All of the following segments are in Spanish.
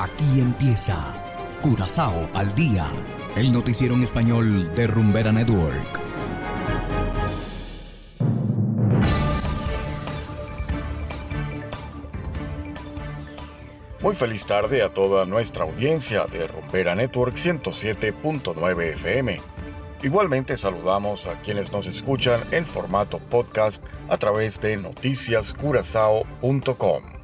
Aquí empieza Curazao al día, el noticiero en español de Rumbera Network. Muy feliz tarde a toda nuestra audiencia de Rumbera Network 107.9 FM. Igualmente saludamos a quienes nos escuchan en formato podcast a través de noticiascurazao.com.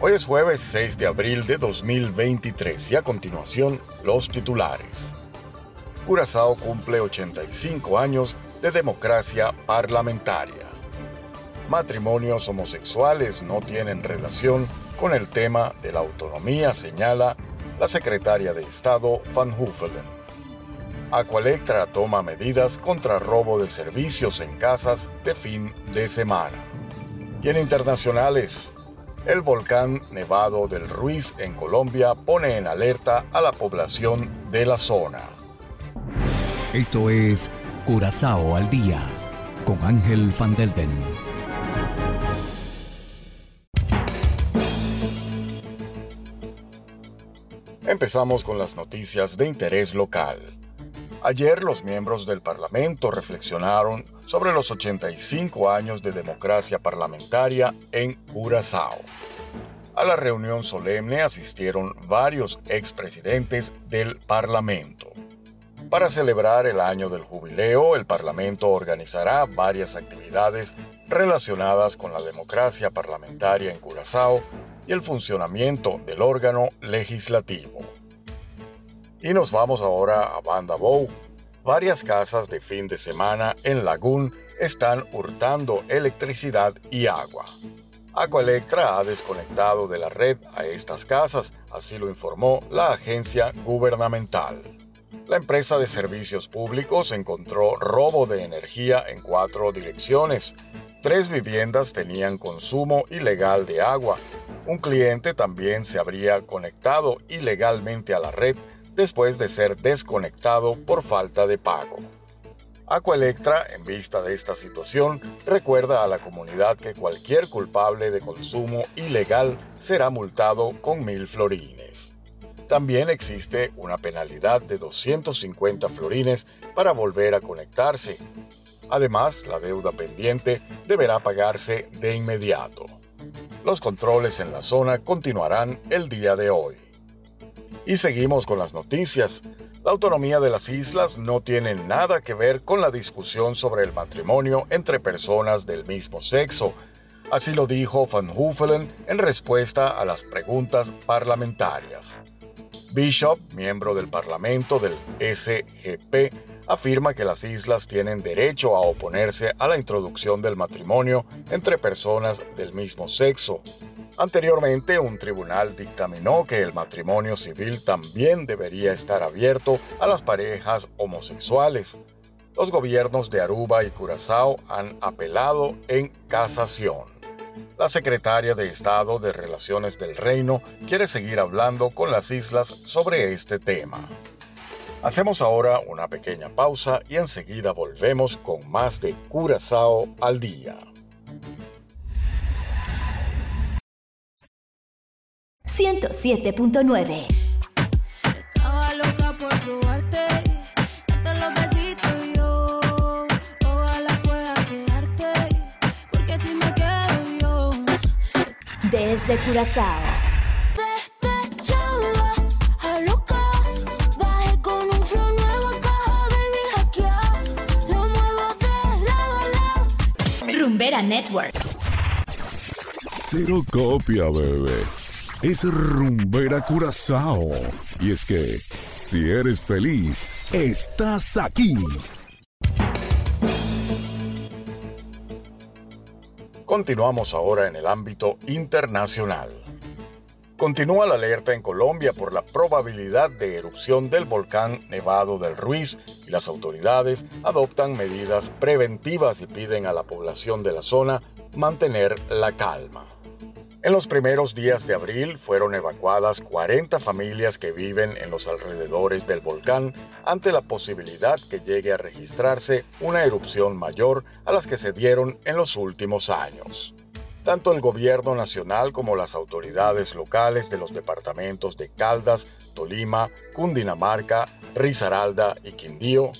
Hoy es jueves 6 de abril de 2023 y a continuación los titulares. Curazao cumple 85 años de democracia parlamentaria. Matrimonios homosexuales no tienen relación con el tema de la autonomía, señala la secretaria de Estado Van Huffelen. Aqualectra toma medidas contra robo de servicios en casas de fin de semana. Y en internacionales, el volcán Nevado del Ruiz en Colombia pone en alerta a la población de la zona. Esto es Curazao al día con Ángel Van Delden. Empezamos con las noticias de interés local. Ayer los miembros del Parlamento reflexionaron sobre los 85 años de democracia parlamentaria en Curazao. A la reunión solemne asistieron varios expresidentes del Parlamento. Para celebrar el año del jubileo, el Parlamento organizará varias actividades relacionadas con la democracia parlamentaria en Curazao y el funcionamiento del órgano legislativo. Y nos vamos ahora a Banda Bow. Varias casas de fin de semana en Lagún están hurtando electricidad y agua. Aqualectra ha desconectado de la red a estas casas, así lo informó la agencia gubernamental. La empresa de servicios públicos encontró robo de energía en cuatro direcciones. Tres viviendas tenían consumo ilegal de agua. Un cliente también se habría conectado ilegalmente a la red después de ser desconectado por falta de pago. Aqualectra, en vista de esta situación, recuerda a la comunidad que cualquier culpable de consumo ilegal será multado con mil florines. También existe una penalidad de 250 florines para volver a conectarse. Además, la deuda pendiente deberá pagarse de inmediato. Los controles en la zona continuarán el día de hoy. Y seguimos con las noticias. La autonomía de las islas no tiene nada que ver con la discusión sobre el matrimonio entre personas del mismo sexo. Así lo dijo Van Huffelen en respuesta a las preguntas parlamentarias. Bishop, miembro del Parlamento del SGP, afirma que las islas tienen derecho a oponerse a la introducción del matrimonio entre personas del mismo sexo. Anteriormente, un tribunal dictaminó que el matrimonio civil también debería estar abierto a las parejas homosexuales. Los gobiernos de Aruba y Curazao han apelado en casación. La secretaria de Estado de Relaciones del Reino quiere seguir hablando con las islas sobre este tema. Hacemos ahora una pequeña pausa y enseguida volvemos con más de Curazao al día. 107.9. Estaba loca por probarte, darte los besitos y yo. Ojalá pueda quedarte, porque si me quedo yo. Desde Curazao. Desde chava a loca, bajé con un flow nuevo, caja, baby, hackear. Lo muevo de lado a lado. Rumbera Network. Cero copia, bebé. Es rumbera curazao. Y es que, si eres feliz, estás aquí. Continuamos ahora en el ámbito internacional. Continúa la alerta en Colombia por la probabilidad de erupción del volcán Nevado del Ruiz y las autoridades adoptan medidas preventivas y piden a la población de la zona mantener la calma. En los primeros días de abril fueron evacuadas 40 familias que viven en los alrededores del volcán ante la posibilidad que llegue a registrarse una erupción mayor a las que se dieron en los últimos años. tanto el gobierno nacional como las autoridades locales de los departamentos de Caldas, Tolima, Cundinamarca, Risaralda y Quindío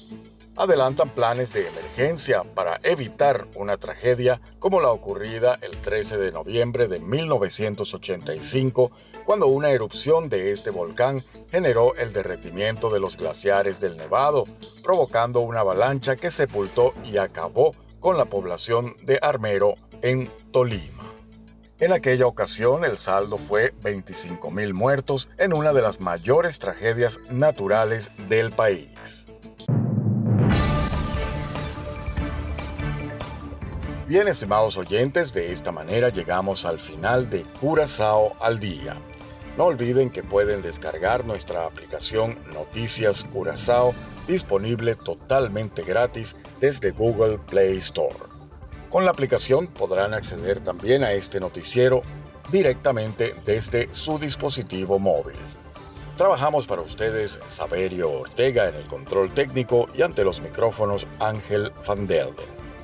adelantan planes de emergencia para evitar una tragedia como la ocurrida el 13 de noviembre de 1985, cuando una erupción de este volcán generó el derretimiento de los glaciares del Nevado, provocando una avalancha que sepultó y acabó con la población de Armero en Tolima. En aquella ocasión el saldo fue 25.000 muertos en una de las mayores tragedias naturales del país. Bien, estimados oyentes, de esta manera llegamos al final de Curazao al Día. No olviden que pueden descargar nuestra aplicación Noticias Curazao disponible totalmente gratis desde Google Play Store. Con la aplicación podrán acceder también a este noticiero directamente desde su dispositivo móvil. Trabajamos para ustedes Saberio Ortega en el control técnico y ante los micrófonos Ángel Van Delden.